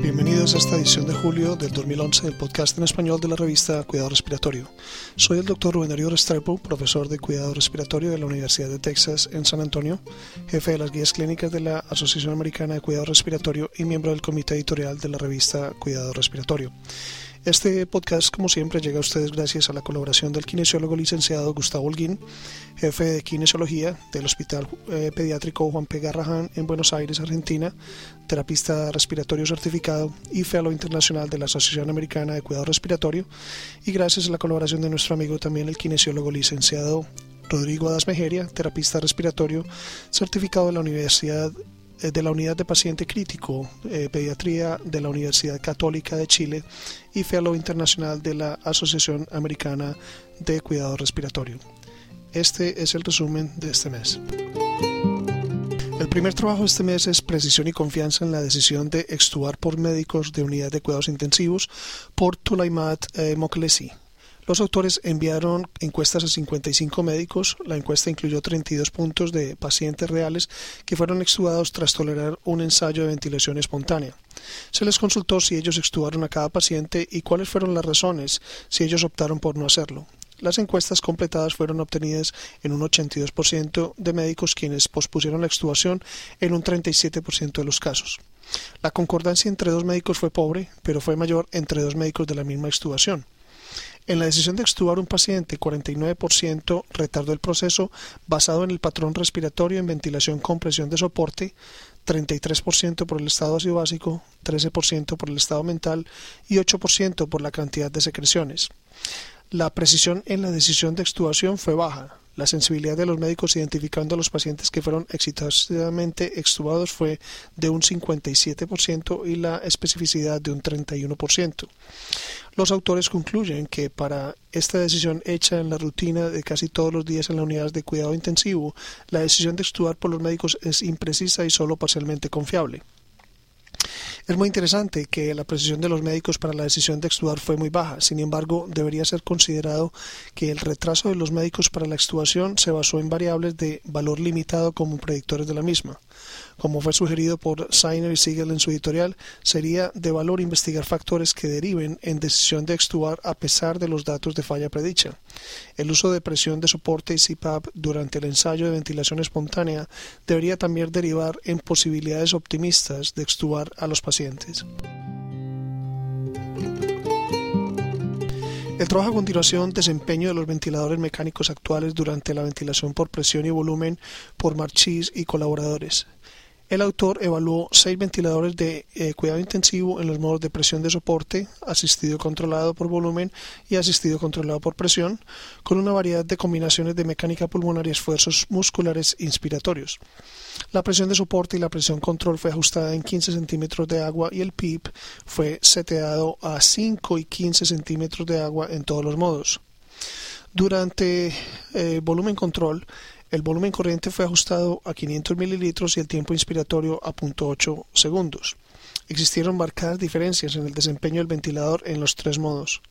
Bienvenidos a esta edición de julio del 2011 del podcast en español de la revista Cuidado Respiratorio. Soy el doctor Rubén Darío Restrepo, profesor de Cuidado Respiratorio de la Universidad de Texas en San Antonio, jefe de las guías clínicas de la Asociación Americana de Cuidado Respiratorio y miembro del comité editorial de la revista Cuidado Respiratorio. Este podcast, como siempre, llega a ustedes gracias a la colaboración del kinesiólogo licenciado Gustavo Holguín, jefe de kinesiología del Hospital eh, Pediátrico Juan P. Garrahan en Buenos Aires, Argentina, terapista respiratorio certificado y fellow internacional de la Asociación Americana de Cuidado Respiratorio, y gracias a la colaboración de nuestro amigo también el kinesiólogo licenciado Rodrigo Adasmejeria, terapista respiratorio certificado de la Universidad de la Unidad de Paciente Crítico, eh, Pediatría de la Universidad Católica de Chile y Fellow Internacional de la Asociación Americana de Cuidado Respiratorio. Este es el resumen de este mes. El primer trabajo de este mes es Precisión y Confianza en la decisión de extubar por médicos de unidad de cuidados intensivos por Tulaimat eh, Moklesi, los autores enviaron encuestas a 55 médicos. La encuesta incluyó 32 puntos de pacientes reales que fueron extubados tras tolerar un ensayo de ventilación espontánea. Se les consultó si ellos extubaron a cada paciente y cuáles fueron las razones si ellos optaron por no hacerlo. Las encuestas completadas fueron obtenidas en un 82% de médicos quienes pospusieron la extubación en un 37% de los casos. La concordancia entre dos médicos fue pobre, pero fue mayor entre dos médicos de la misma extubación. En la decisión de extubar un paciente, 49% retardó el proceso basado en el patrón respiratorio en ventilación con presión de soporte, 33% por el estado ácido básico, 13% por el estado mental y 8% por la cantidad de secreciones. La precisión en la decisión de extubación fue baja, la sensibilidad de los médicos identificando a los pacientes que fueron exitosamente extubados fue de un 57% y la especificidad de un 31%. Los autores concluyen que para esta decisión hecha en la rutina de casi todos los días en la unidad de cuidado intensivo, la decisión de extubar por los médicos es imprecisa y solo parcialmente confiable. Es muy interesante que la precisión de los médicos para la decisión de extubar fue muy baja. Sin embargo, debería ser considerado que el retraso de los médicos para la extubación se basó en variables de valor limitado como predictores de la misma. Como fue sugerido por Seiner y Siegel en su editorial, sería de valor investigar factores que deriven en decisión de extubar a pesar de los datos de falla predicha. El uso de presión de soporte y CPAP durante el ensayo de ventilación espontánea debería también derivar en posibilidades optimistas de extubar a los pacientes. El trabajo a continuación, desempeño de los ventiladores mecánicos actuales durante la ventilación por presión y volumen por Marchis y colaboradores. El autor evaluó seis ventiladores de eh, cuidado intensivo en los modos de presión de soporte, asistido controlado por volumen y asistido controlado por presión, con una variedad de combinaciones de mecánica pulmonar y esfuerzos musculares inspiratorios. La presión de soporte y la presión control fue ajustada en 15 centímetros de agua y el PIP fue seteado a 5 y 15 centímetros de agua en todos los modos. Durante eh, volumen control, el volumen corriente fue ajustado a 500 mililitros y el tiempo inspiratorio a 0.8 segundos. Existieron marcadas diferencias en el desempeño del ventilador en los tres modos.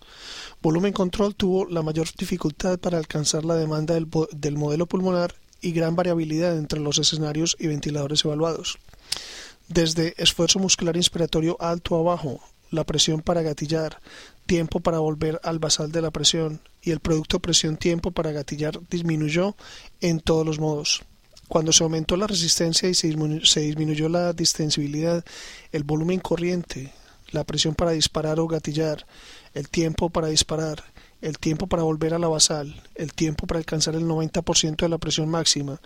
Volumen control tuvo la mayor dificultad para alcanzar la demanda del, del modelo pulmonar y gran variabilidad entre los escenarios y ventiladores evaluados. Desde esfuerzo muscular inspiratorio alto a bajo, la presión para gatillar, tiempo para volver al basal de la presión y el producto presión-tiempo para gatillar disminuyó en todos los modos. Cuando se aumentó la resistencia y se disminuyó, la distensibilidad, el volumen corriente, la presión para disparar o gatillar, el tiempo para disparar, el tiempo para volver a la basal, el tiempo para alcanzar el 90% de la presión máxima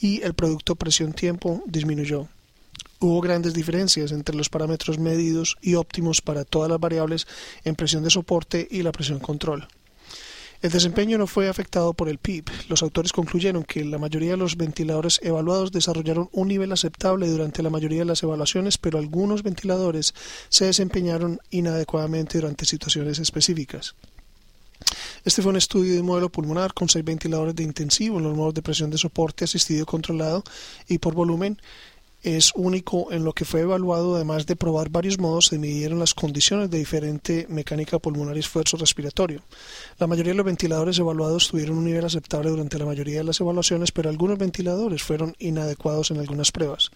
y el producto presión-tiempo disminuyó. Hubo grandes diferencias entre los parámetros medidos y óptimos para todas las variables en presión de soporte y la presión control. El desempeño no fue afectado por el PIB. Los autores concluyeron que la mayoría de los ventiladores evaluados desarrollaron un nivel aceptable durante la mayoría de las evaluaciones, pero algunos ventiladores se desempeñaron inadecuadamente durante situaciones específicas. Este fue un estudio de modelo pulmonar con seis ventiladores de intensivo en los modos de presión de soporte asistido controlado y por volumen es único en lo que fue evaluado, además de probar varios modos, se midieron las condiciones de diferente mecánica pulmonar y esfuerzo respiratorio. La mayoría de los ventiladores evaluados tuvieron un nivel aceptable durante la mayoría de las evaluaciones, pero algunos ventiladores fueron inadecuados en algunas pruebas.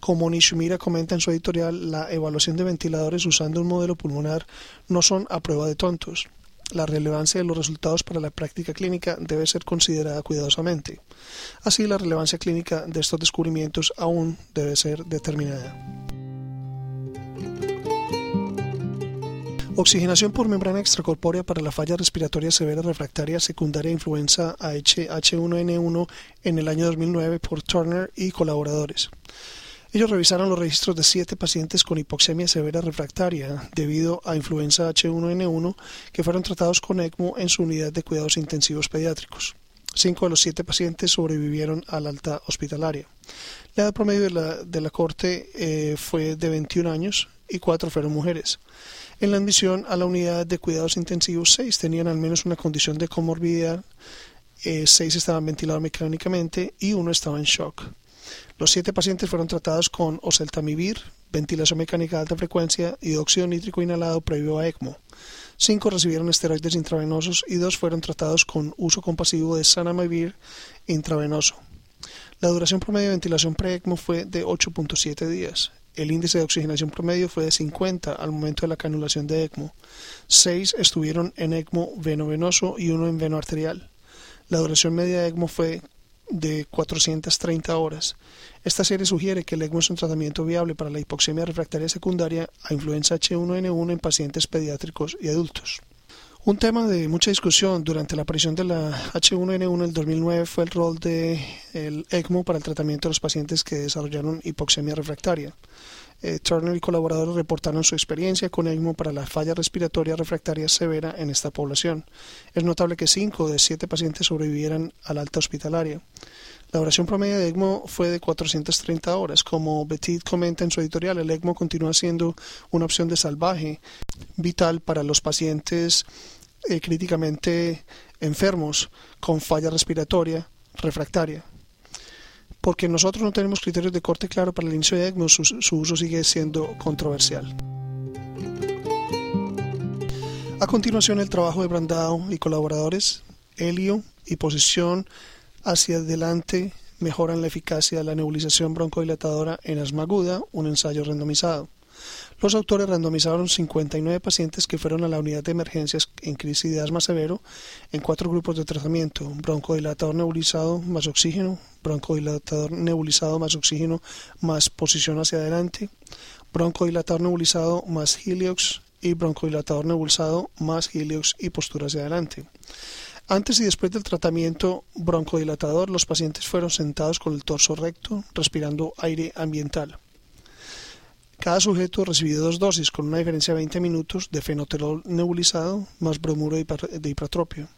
Como Nishimura comenta en su editorial, la evaluación de ventiladores usando un modelo pulmonar no son a prueba de tontos la relevancia de los resultados para la práctica clínica debe ser considerada cuidadosamente. Así, la relevancia clínica de estos descubrimientos aún debe ser determinada. Oxigenación por membrana extracorpórea para la falla respiratoria severa refractaria secundaria influenza H1N1 en el año 2009 por Turner y colaboradores. Ellos revisaron los registros de siete pacientes con hipoxemia severa refractaria debido a influenza H1N1 que fueron tratados con ECMO en su unidad de cuidados intensivos pediátricos. Cinco de los siete pacientes sobrevivieron a la alta hospitalaria. La edad promedio de la, de la corte eh, fue de 21 años y cuatro fueron mujeres. En la admisión a la unidad de cuidados intensivos, seis tenían al menos una condición de comorbilidad, eh, seis estaban ventilados mecánicamente y uno estaba en shock. Los siete pacientes fueron tratados con oseltamivir, ventilación mecánica de alta frecuencia y óxido nítrico inhalado previo a ECMO. Cinco recibieron esteroides intravenosos y dos fueron tratados con uso compasivo de sanamivir intravenoso. La duración promedio de ventilación pre-ECMO fue de 8.7 días. El índice de oxigenación promedio fue de 50 al momento de la canulación de ECMO. Seis estuvieron en ECMO veno-venoso y uno en veno arterial. La duración media de ECMO fue de 430 horas. Esta serie sugiere que el ECMO es un tratamiento viable para la hipoxemia refractaria secundaria a influenza H1N1 en pacientes pediátricos y adultos. Un tema de mucha discusión durante la aparición de la H1N1 en el 2009 fue el rol del el ECMO para el tratamiento de los pacientes que desarrollaron hipoxemia refractaria. Eh, Turner y colaboradores reportaron su experiencia con ECMO para la falla respiratoria refractaria severa en esta población. Es notable que 5 de 7 pacientes sobrevivieran a la alta hospitalaria. La duración promedio de ECMO fue de 430 horas. Como Petit comenta en su editorial, el ECMO continúa siendo una opción de salvaje vital para los pacientes eh, críticamente enfermos con falla respiratoria refractaria porque nosotros no tenemos criterios de corte claro para el inicio de ECMO, su, uso sigue siendo controversial. A continuación, el trabajo de Brandao y colaboradores, helio y posición hacia adelante mejoran la eficacia de la nebulización broncodilatadora en asma aguda, un ensayo randomizado. Los autores randomizaron 59 pacientes que fueron a la unidad de emergencias en crisis de asma severo en cuatro grupos de tratamiento, broncodilatador nebulizado más oxígeno, broncodilatador nebulizado más oxígeno más posición hacia adelante, broncodilatador nebulizado más heliox y broncodilatador nebulizado más heliox y postura hacia adelante. Antes y después del tratamiento broncodilatador, los pacientes fueron sentados con el torso recto, respirando aire ambiental. Cada sujeto recibió dos dosis con una diferencia de 20 minutos de fenoterol nebulizado más bromuro de hipratropio.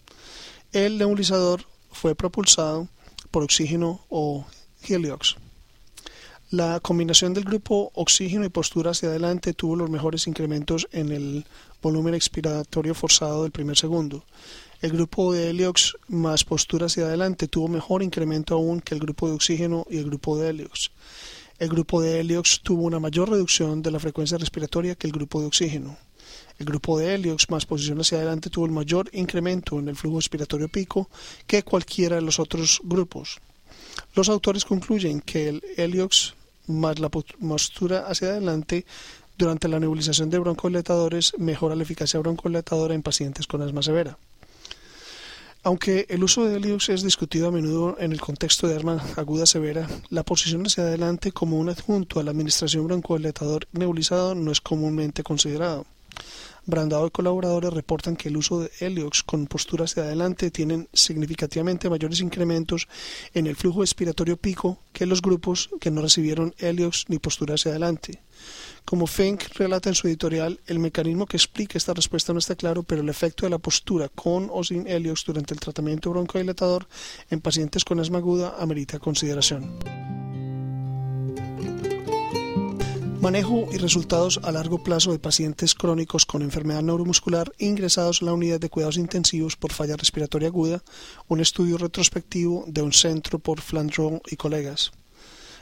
El nebulizador fue propulsado por oxígeno o heliox. La combinación del grupo oxígeno y postura hacia adelante tuvo los mejores incrementos en el volumen expiratorio forzado del primer segundo. El grupo de heliox más postura hacia adelante tuvo mejor incremento aún que el grupo de oxígeno y el grupo de heliox. El grupo de Heliox tuvo una mayor reducción de la frecuencia respiratoria que el grupo de oxígeno. El grupo de Heliox más posición hacia adelante tuvo el mayor incremento en el flujo respiratorio pico que cualquiera de los otros grupos. Los autores concluyen que el Heliox más la postura hacia adelante durante la nebulización de broncodilatadores mejora la eficacia broncodilatadora en pacientes con asma severa. Aunque el uso de Heliox es discutido a menudo en el contexto de asma aguda severa, la posición hacia adelante como un adjunto a la administración broncodilatador nebulizado no es comúnmente considerado. Brandado y colaboradores reportan que el uso de Heliox con postura hacia adelante tienen significativamente mayores incrementos en el flujo expiratorio pico que los grupos que no recibieron Heliox ni postura hacia adelante. Como Fink relata en su editorial, el mecanismo que explica esta respuesta no está claro, pero el efecto de la postura con o sin Heliox durante el tratamiento broncodilatador en pacientes con asma aguda amerita consideración. Manejo y resultados a largo plazo de pacientes crónicos con enfermedad neuromuscular ingresados en la unidad de cuidados intensivos por falla respiratoria aguda, un estudio retrospectivo de un centro por Flandron y colegas.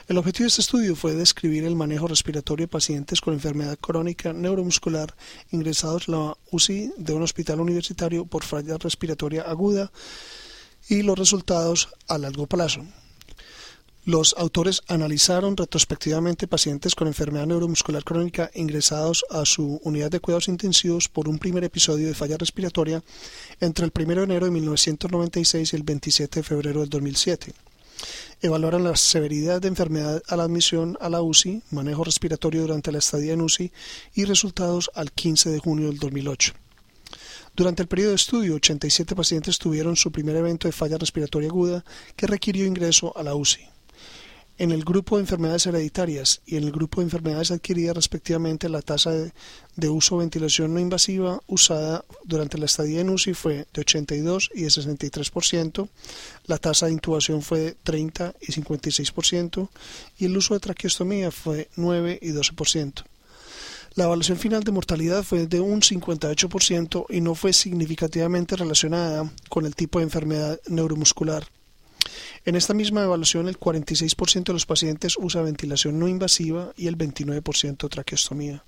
El objetivo de este estudio fue describir el manejo respiratorio de pacientes con enfermedad crónica neuromuscular ingresados a la UCI de un hospital universitario por falla respiratoria aguda y los resultados a largo plazo. Los autores analizaron retrospectivamente pacientes con enfermedad neuromuscular crónica ingresados a su unidad de cuidados intensivos por un primer episodio de falla respiratoria entre el 1 de enero de 1996 y el 27 de febrero del 2007 evaluaron la severidad de enfermedad a la admisión a la UCI, manejo respiratorio durante la estadía en UCI y resultados al 15 de junio del 2008. Durante el periodo de estudio, 87 pacientes tuvieron su primer evento de falla respiratoria aguda que requirió ingreso a la UCI en el grupo de enfermedades hereditarias y en el grupo de enfermedades adquiridas respectivamente la tasa de, uso o ventilación no invasiva usada durante la estadía en UCI fue de 82 y de 63%, la tasa de intubación fue de 30 y 56% y el uso de traqueostomía fue 9 y 12%. La evaluación final de mortalidad fue de un 58% y no fue significativamente relacionada con el tipo de enfermedad neuromuscular. En esta misma evaluación, el 46% de los pacientes usa ventilación no invasiva y el 29% traqueostomía.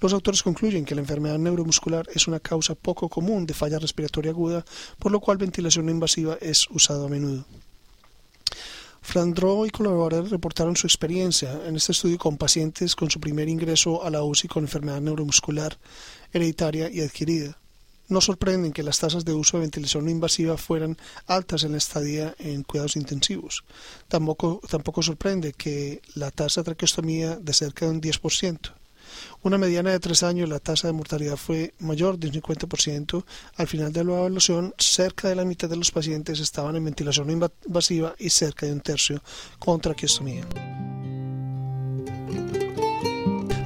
Los autores concluyen que la enfermedad neuromuscular es una causa poco común de falla respiratoria aguda, por lo cual ventilación no invasiva es usado a menudo. Frandro y colaboradores reportaron su experiencia en este estudio con pacientes con su primer ingreso a la UCI con enfermedad neuromuscular hereditaria y adquirida. No sorprenden que las tasas de uso de ventilación no invasiva fueran altas en la estadía en cuidados intensivos. Tampoco, tampoco sorprende que la tasa de traqueostomía de cerca de un 10%. Una mediana de tres años, la tasa de mortalidad fue mayor de un 50%. Al final de la evaluación, cerca de la mitad de los pacientes estaban en ventilación invasiva y cerca de un tercio con traqueostomía.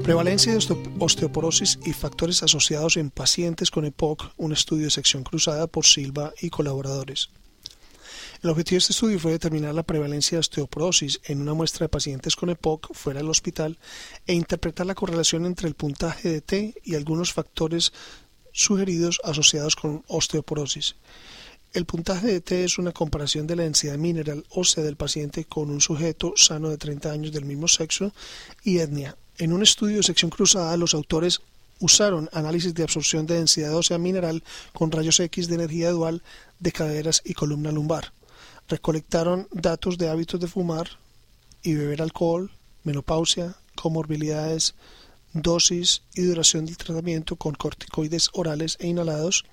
Prevalencia de osteoporosis y factores asociados en pacientes con EPOC, un estudio de sección cruzada por Silva y colaboradores. El objetivo de este estudio fue determinar la prevalencia de osteoporosis en una muestra de pacientes con EPOC fuera del hospital e interpretar la correlación entre el puntaje de T y algunos factores sugeridos asociados con osteoporosis. El puntaje de T es una comparación de la densidad mineral ósea del paciente con un sujeto sano de 30 años del mismo sexo y etnia en un estudio de sección cruzada, los autores usaron análisis de absorción de densidad ósea mineral con rayos X de energía dual de caderas y columna lumbar. Recolectaron datos de hábitos de fumar y beber alcohol, menopausia, comorbilidades, dosis y duración del tratamiento con corticoides orales e inhalados,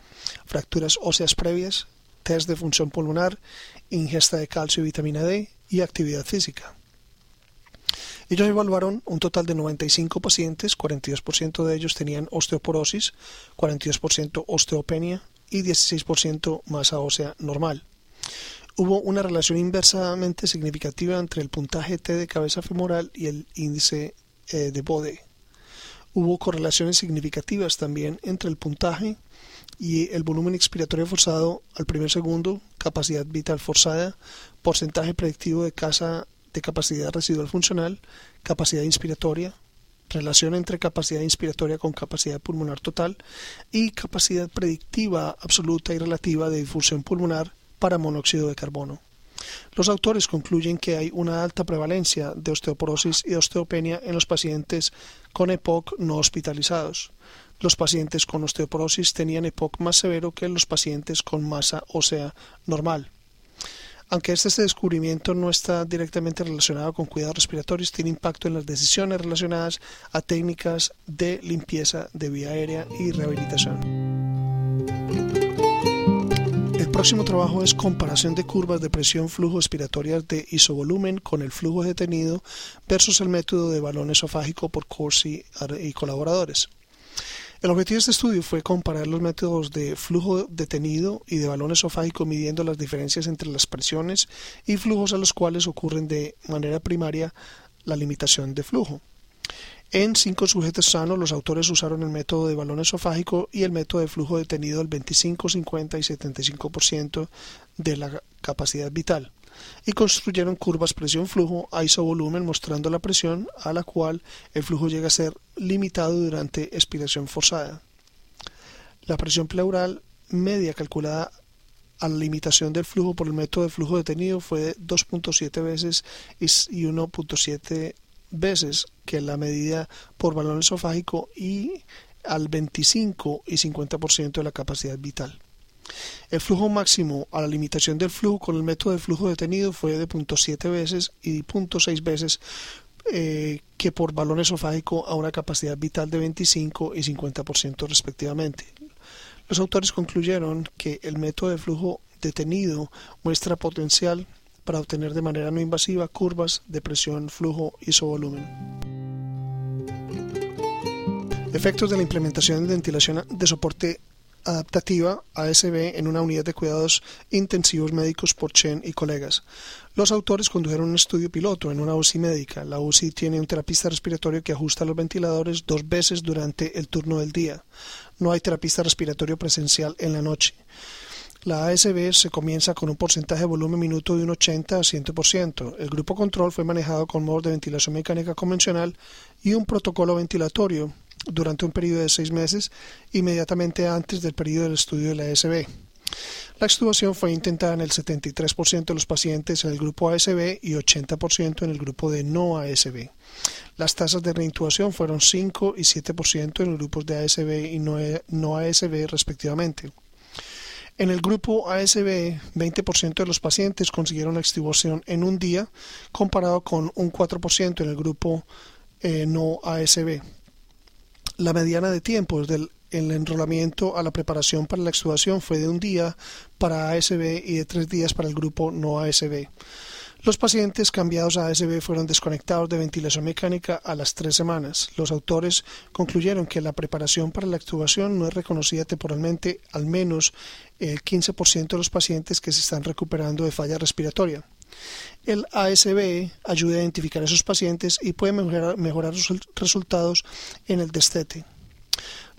fracturas óseas previas, test de función pulmonar, ingesta de calcio y vitamina D y actividad física. Ellos evaluaron un total de 95 pacientes, 42% de ellos tenían osteoporosis, 42% osteopenia y 16% masa ósea normal. Hubo una relación inversamente significativa entre el puntaje T de cabeza femoral y el índice eh, de Bode. Hubo correlaciones significativas también entre el puntaje y el volumen expiratorio forzado al primer segundo, capacidad vital forzada, porcentaje predictivo de casa de capacidad residual funcional, capacidad inspiratoria, relación entre capacidad inspiratoria con capacidad pulmonar total y capacidad predictiva absoluta y relativa de difusión pulmonar para monóxido de carbono. Los autores concluyen que hay una alta prevalencia de osteoporosis y osteopenia en los pacientes con EPOC no hospitalizados. Los pacientes con osteoporosis tenían EPOC más severo que los pacientes con masa ósea normal. Aunque este descubrimiento no está directamente relacionado con cuidados respiratorios, tiene impacto en las decisiones relacionadas a técnicas de limpieza de vía aérea y rehabilitación. El próximo trabajo es comparación de curvas de presión flujo respiratorias de isovolumen con el flujo detenido versus el método de balón esofágico por Corsi y colaboradores. El objetivo de este estudio fue comparar los métodos de flujo detenido y de balón esofágico midiendo las diferencias entre las presiones y flujos a los cuales ocurren de manera primaria la limitación de flujo. En cinco sujetos sanos, los autores usaron el método de balón esofágico y el método de flujo detenido al 25, 50 y 75% de la capacidad vital y construyeron curvas presión-flujo a isovolumen mostrando la presión a la cual el flujo llega a ser limitado durante expiración forzada. La presión pleural media calculada a la limitación del flujo por el método de flujo detenido fue de 2.7 veces y 1.7 veces que la medida por balón esofágico y al 25 y 50% de la capacidad vital. El flujo máximo a la limitación del flujo con el método de flujo detenido fue de 0.7 veces y 0.6 veces eh, que por balón esofágico a una capacidad vital de 25 y 50% respectivamente. Los autores concluyeron que el método de flujo detenido muestra potencial para obtener de manera no invasiva curvas de presión, flujo y volumen. Efectos de la implementación de ventilación de soporte adaptativa ASB en una unidad de cuidados intensivos médicos por Chen y colegas. Los autores condujeron un estudio piloto en una UCI médica. La UCI tiene un terapista respiratorio que ajusta los ventiladores dos veces durante el turno del día. No hay terapista respiratorio presencial en la noche. La ASB se comienza con un porcentaje de volumen minuto de un 80 a 100%. El grupo control fue manejado con modos de ventilación mecánica convencional y un protocolo ventilatorio durante un periodo de seis meses inmediatamente antes del periodo del estudio de la ASB. La extubación fue intentada en el 73% de los pacientes en el grupo ASB y 80% en el grupo de no ASB. Las tasas de reintubación fueron 5 y 7% en los grupos de ASB y no, no ASB respectivamente. En el grupo ASB, 20% de los pacientes consiguieron la extubación en un día, comparado con un 4% en el grupo eh, no ASB. La mediana de tiempo desde el, enrolamiento a la preparación para la extubación fue de un día para ASB y de tres días para el grupo no ASB. Los pacientes cambiados a ASB fueron desconectados de ventilación mecánica a las tres semanas. Los autores concluyeron que la preparación para la extubación no es reconocida temporalmente al menos el 15% de los pacientes que se están recuperando de falla respiratoria. El ASB ayuda a identificar a esos pacientes y puede mejorar, mejorar los resultados en el destete.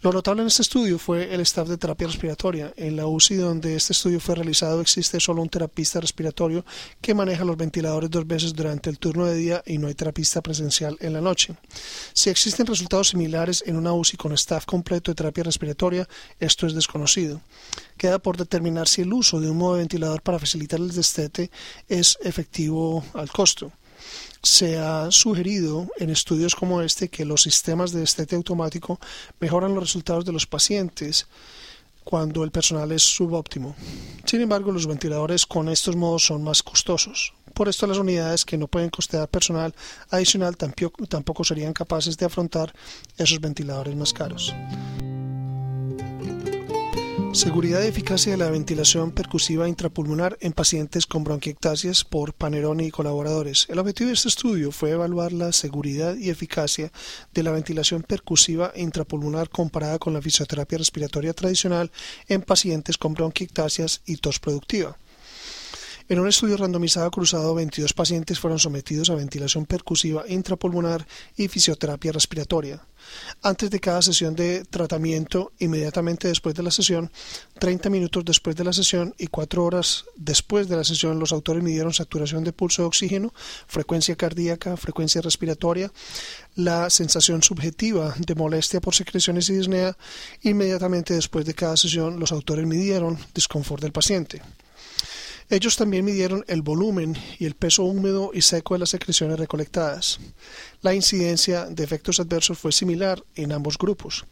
Lo notable en este estudio fue el staff de terapia respiratoria. En la UCI donde este estudio fue realizado existe solo un terapista respiratorio que maneja los ventiladores dos veces durante el turno de día y no hay terapista presencial en la noche. Si existen resultados similares en una UCI con staff completo de terapia respiratoria, esto es desconocido. Queda por determinar si el uso de un modo de ventilador para facilitar el destete es efectivo al costo se ha sugerido en estudios como este que los sistemas de destete automático mejoran los resultados de los pacientes cuando el personal es subóptimo. Sin embargo, los ventiladores con estos modos son más costosos. Por esto, las unidades que no pueden costear personal adicional tampoco serían capaces de afrontar esos ventiladores más caros. Seguridad y eficacia de la ventilación percusiva intrapulmonar en pacientes con bronquiectasias por Paneroni y colaboradores. El objetivo de este estudio fue evaluar la seguridad y eficacia de la ventilación percusiva intrapulmonar comparada con la fisioterapia respiratoria tradicional en pacientes con bronquiectasias y tos productiva. En un estudio randomizado cruzado, 22 pacientes fueron sometidos a ventilación percusiva intrapulmonar y fisioterapia respiratoria. Antes de cada sesión de tratamiento, inmediatamente después de la sesión, 30 minutos después de la sesión y 4 horas después de la sesión, los autores midieron saturación de pulso de oxígeno, frecuencia cardíaca, frecuencia respiratoria, la sensación subjetiva de molestia por secreciones y disnea. Inmediatamente después de cada sesión, los autores midieron disconfort del paciente. Ellos también midieron el volumen y el peso húmedo y seco de las secreciones recolectadas. La incidencia de efectos adversos fue similar en ambos grupos.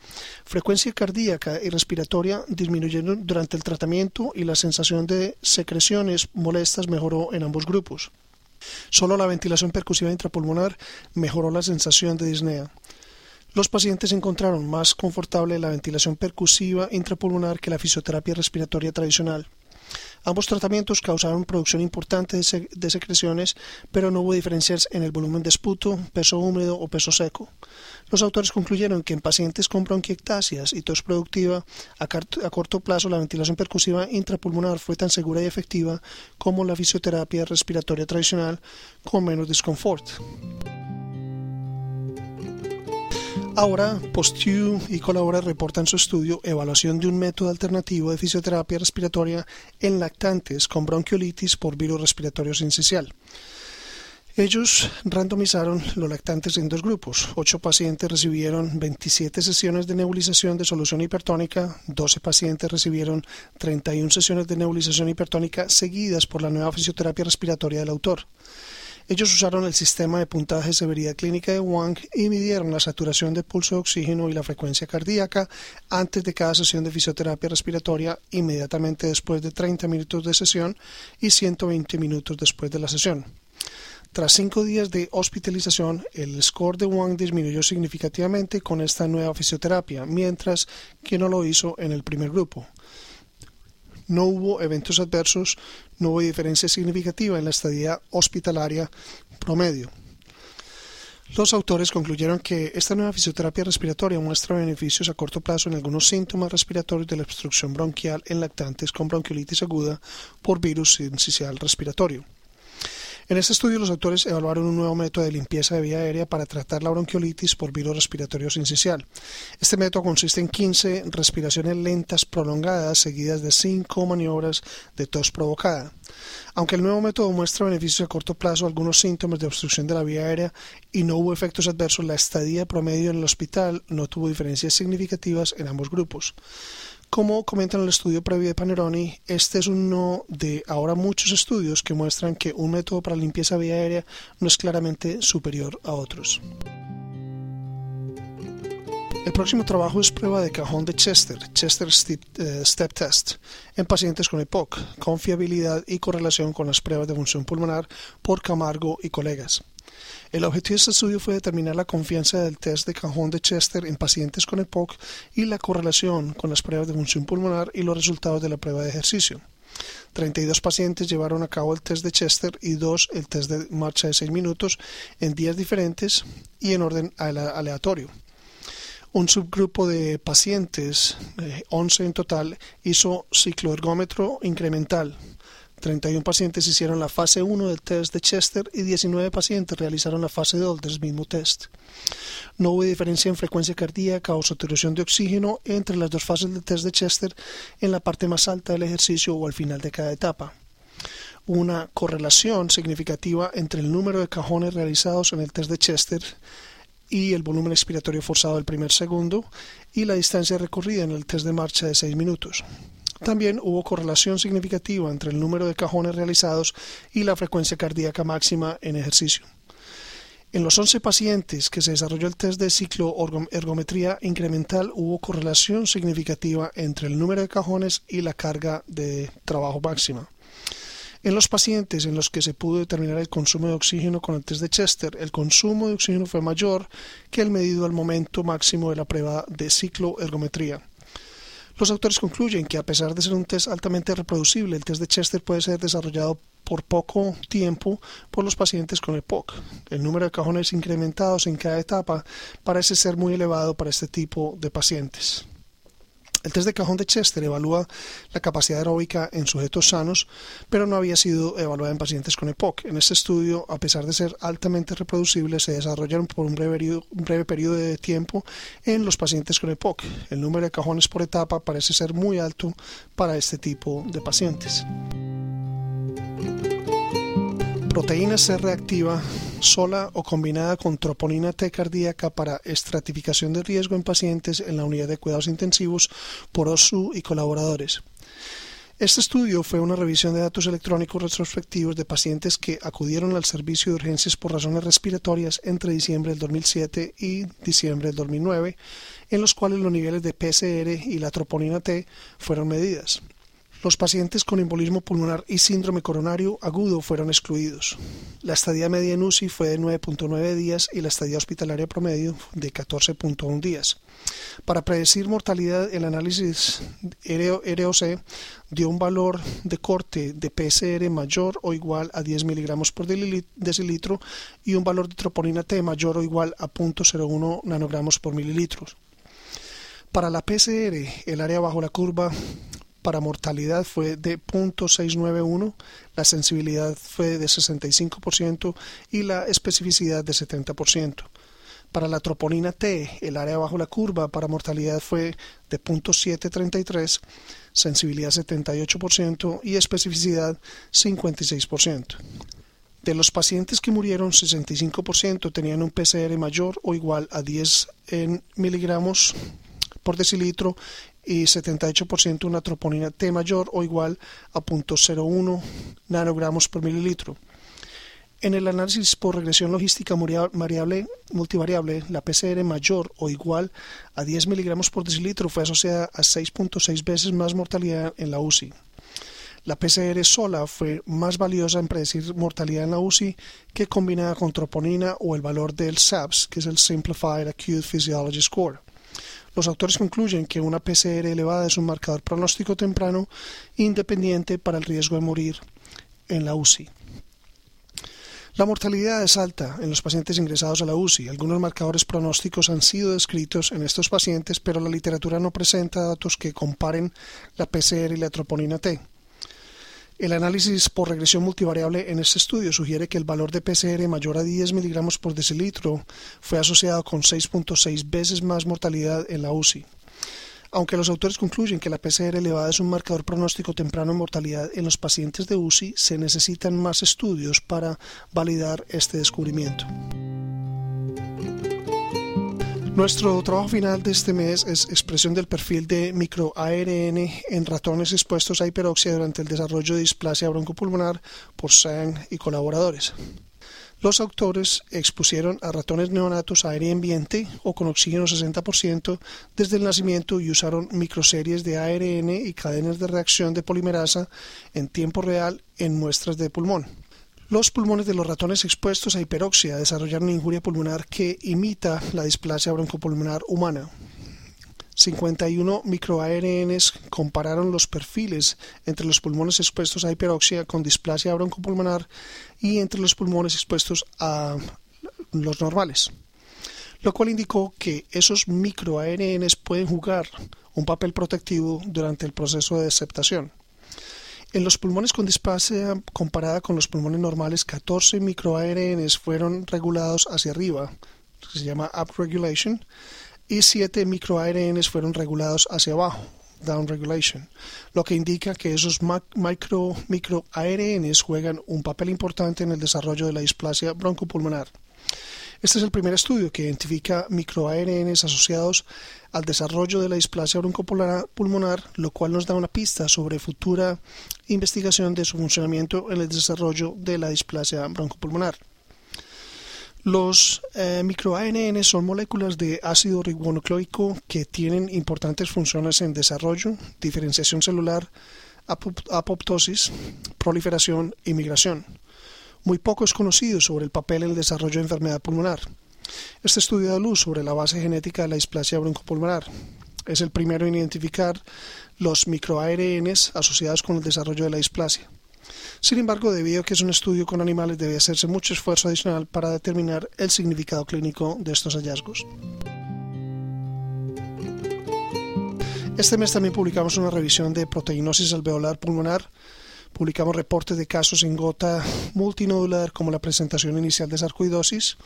Frecuencia cardíaca y respiratoria disminuyeron durante el tratamiento y la sensación de secreciones molestas mejoró en ambos grupos. Solo la ventilación percusiva intrapulmonar mejoró la sensación de disnea. Los pacientes encontraron más confortable la ventilación percusiva intrapulmonar que la fisioterapia respiratoria tradicional. Ambos tratamientos causaron producción importante de, secreciones, pero no hubo diferencias en el volumen de esputo, peso húmedo o peso seco. Los autores concluyeron que en pacientes con bronquiectasias y tos productiva, a, corto plazo la ventilación percusiva intrapulmonar fue tan segura y efectiva como la fisioterapia respiratoria tradicional con menos desconfort. Ahora, Postiu y Colabora reportan su estudio Evaluación de un método alternativo de fisioterapia respiratoria en lactantes con bronquiolitis por virus respiratorio sincicial. Ellos randomizaron los lactantes en dos grupos. Ocho pacientes recibieron 27 sesiones de nebulización de solución hipertónica, 12 pacientes recibieron 31 sesiones de nebulización hipertónica seguidas por la nueva fisioterapia respiratoria del autor. Ellos usaron el sistema de puntaje de severidad clínica de Wang y midieron la saturación de pulso de oxígeno y la frecuencia cardíaca antes de cada sesión de fisioterapia respiratoria, inmediatamente después de 30 minutos de sesión y 120 minutos después de la sesión. Tras cinco días de hospitalización, el score de Wang disminuyó significativamente con esta nueva fisioterapia, mientras que no lo hizo en el primer grupo. No hubo eventos adversos, no hubo diferencia significativa en la estadía hospitalaria promedio. Los autores concluyeron que esta nueva fisioterapia respiratoria muestra beneficios a corto plazo en algunos síntomas respiratorios de la obstrucción bronquial en lactantes con bronquiolitis aguda por virus sincicial respiratorio. En este estudio los autores evaluaron un nuevo método de limpieza de vía aérea para tratar la bronquiolitis por virus respiratorio sincicial. Este método consiste en 15 respiraciones lentas prolongadas seguidas de 5 maniobras de tos provocada. Aunque el nuevo método muestra beneficios a corto plazo, algunos síntomas de obstrucción de la vía aérea y no hubo efectos adversos, la estadía promedio en el hospital no tuvo diferencias significativas en ambos grupos. Como comenta en el estudio previo de Paneroni, este es uno de ahora muchos estudios que muestran que un método para limpieza vía aérea no es claramente superior a otros. El próximo trabajo es prueba de cajón de Chester, Chester eh, Step Test, en pacientes con EPOC, con fiabilidad y correlación con las pruebas de función pulmonar por Camargo y colegas. El objetivo de este estudio fue determinar la confianza del test de cajón de Chester en pacientes con EPOC y la correlación con las pruebas de función pulmonar y los resultados de la prueba de ejercicio. 32 pacientes llevaron a cabo el test de Chester y dos el test de marcha de 6 minutos en días diferentes y en orden aleatorio. Un subgrupo de pacientes, 11 en total, hizo cicloergómetro incremental 31 pacientes hicieron la fase 1 del test de Chester y 19 pacientes realizaron la fase 2 del mismo test. No hubo diferencia en frecuencia cardíaca o saturación de oxígeno entre las dos fases del test de Chester en la parte más alta del ejercicio o al final de cada etapa. Una correlación significativa entre el número de cajones realizados en el test de Chester y el volumen expiratorio forzado del primer segundo y la distancia recorrida en el test de marcha de 6 minutos. También hubo correlación significativa entre el número de cajones realizados y la frecuencia cardíaca máxima en ejercicio. En los 11 pacientes que se desarrolló el test de cicloergometría incremental hubo correlación significativa entre el número de cajones y la carga de trabajo máxima. En los pacientes en los que se pudo determinar el consumo de oxígeno con el test de Chester, el consumo de oxígeno fue mayor que el medido al momento máximo de la prueba de cicloergometría. Los autores concluyen que a pesar de ser un test altamente reproducible, el test de Chester puede ser desarrollado por poco tiempo por los pacientes con EPOC. El número de cajones incrementados en cada etapa parece ser muy elevado para este tipo de pacientes. El test de cajón de Chester evalúa la capacidad aeróbica en sujetos sanos, pero no había sido evaluada en pacientes con EPOC. En este estudio, a pesar de ser altamente reproducible, se desarrollaron por un breve, un periodo de tiempo en los pacientes con EPOC. El número de cajones por etapa parece ser muy alto para este tipo de pacientes proteína C reactiva sola o combinada con troponina T cardíaca para estratificación de riesgo en pacientes en la unidad de cuidados intensivos por OSU y colaboradores. Este estudio fue una revisión de datos electrónicos retrospectivos de pacientes que acudieron al servicio de urgencias por razones respiratorias entre diciembre del 2007 y diciembre del 2009, en los cuales los niveles de PCR y la troponina T fueron medidas. Los pacientes con embolismo pulmonar y síndrome coronario agudo fueron excluidos. La estadía media en UCI fue de 9.9 días y la estadía hospitalaria promedio de 14.1 días. Para predecir mortalidad, el análisis ROC dio un valor de corte de PCR mayor o igual a 10 miligramos por decilitro y un valor de troponina T mayor o igual a 0.01 nanogramos por mililitro. Para la PCR, el área bajo la curva para mortalidad fue de 0.691, la sensibilidad fue de 65% y la especificidad de 70%. Para la troponina T, el área bajo la curva para mortalidad fue de 0.733, sensibilidad 78% y especificidad 56%. De los pacientes que murieron, 65% tenían un PCR mayor o igual a 10 miligramos por decilitro y 78% una troponina T mayor o igual a 0.01 nanogramos por mililitro. En el análisis por regresión logística variable, multivariable, la PCR mayor o igual a 10 miligramos por decilitro fue asociada a 6.6 veces más mortalidad en la UCI. La PCR sola fue más valiosa en predecir mortalidad en la UCI que combinada con troponina o el valor del SAPS, que es el Simplified Acute Physiology Score. Los autores concluyen que una PCR elevada es un marcador pronóstico temprano independiente para el riesgo de morir en la UCI. La mortalidad es alta en los pacientes ingresados a la UCI. Algunos marcadores pronósticos han sido descritos en estos pacientes, pero la literatura no presenta datos que comparen la PCR y la troponina T. El análisis por regresión multivariable en este estudio sugiere que el valor de PCR mayor a 10 miligramos por decilitro fue asociado con 6.6 veces más mortalidad en la UCI. Aunque los autores concluyen que la PCR elevada es un marcador pronóstico temprano de mortalidad en los pacientes de UCI, se necesitan más estudios para validar este descubrimiento. Nuestro trabajo final de este mes es expresión del perfil de microARN en ratones expuestos a hiperoxia durante el desarrollo de displasia broncopulmonar por Sang y colaboradores. Los autores expusieron a ratones neonatos a aire ambiente o con oxígeno 60% desde el nacimiento y usaron microseries de ARN y cadenas de reacción de polimerasa en tiempo real en muestras de pulmón. Los pulmones de los ratones expuestos a hiperoxia desarrollaron injuria pulmonar que imita la displasia broncopulmonar humana. 51 microARNs compararon los perfiles entre los pulmones expuestos a hiperoxia con displasia broncopulmonar y entre los pulmones expuestos a los normales, lo cual indicó que esos microARNs pueden jugar un papel protectivo durante el proceso de aceptación. En los pulmones con displasia comparada con los pulmones normales, 14 microARNs fueron regulados hacia arriba, se llama upregulation, y 7 microARNs fueron regulados hacia abajo, down regulation, lo que indica que esos micro, microARNs juegan un papel importante en el desarrollo de la displasia broncopulmonar. Este es el primer estudio que identifica microARNs asociados al desarrollo de la displasia broncopulmonar, lo cual nos da una pista sobre futura investigación de su funcionamiento en el desarrollo de la displasia broncopulmonar. Los eh, son moléculas de ácido ribonucleico que tienen importantes funciones en desarrollo, diferenciación celular, apoptosis, proliferación y migración muy poco es conocido sobre el papel en el desarrollo de enfermedad pulmonar. Este estudio da luz sobre la base genética de la displasia broncopulmonar. Es el primero en identificar los microARNs asociados con el desarrollo de la displasia. Sin embargo, debido a que es un estudio con animales, debe hacerse mucho esfuerzo adicional para determinar el significado clínico de estos hallazgos. Este mes también publicamos una revisión de proteinosis alveolar pulmonar Publicamos reportes de casos en gota multinodular como la presentación inicial de sarcoidosis,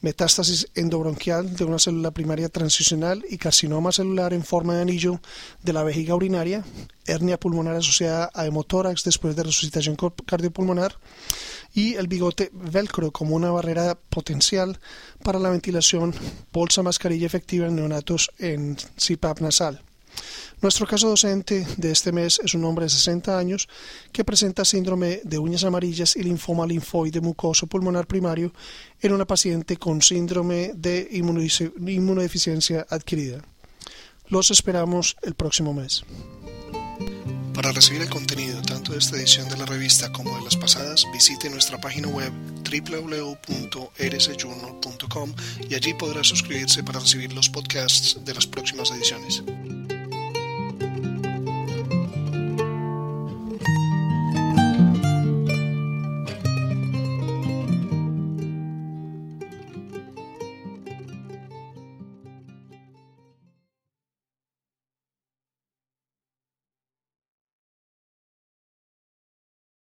metástasis endobronquial de una célula primaria transicional y carcinoma celular en forma de anillo de la vejiga urinaria, hernia pulmonar asociada a hemotórax después de resucitación cardiopulmonar y el bigote velcro como una barrera potencial para la ventilación, bolsa mascarilla efectiva en neonatos en CPAP nasal. Nuestro caso docente de este mes es un hombre de 60 años que presenta síndrome de uñas amarillas y linfoma linfoide mucoso pulmonar primario en una paciente con síndrome de inmunodeficiencia adquirida. Los esperamos el próximo mes. Para recibir el contenido tanto de esta edición de la revista como de las pasadas, visite nuestra página web www.rsjournal.com y allí podrá suscribirse para recibir los podcasts de las próximas ediciones.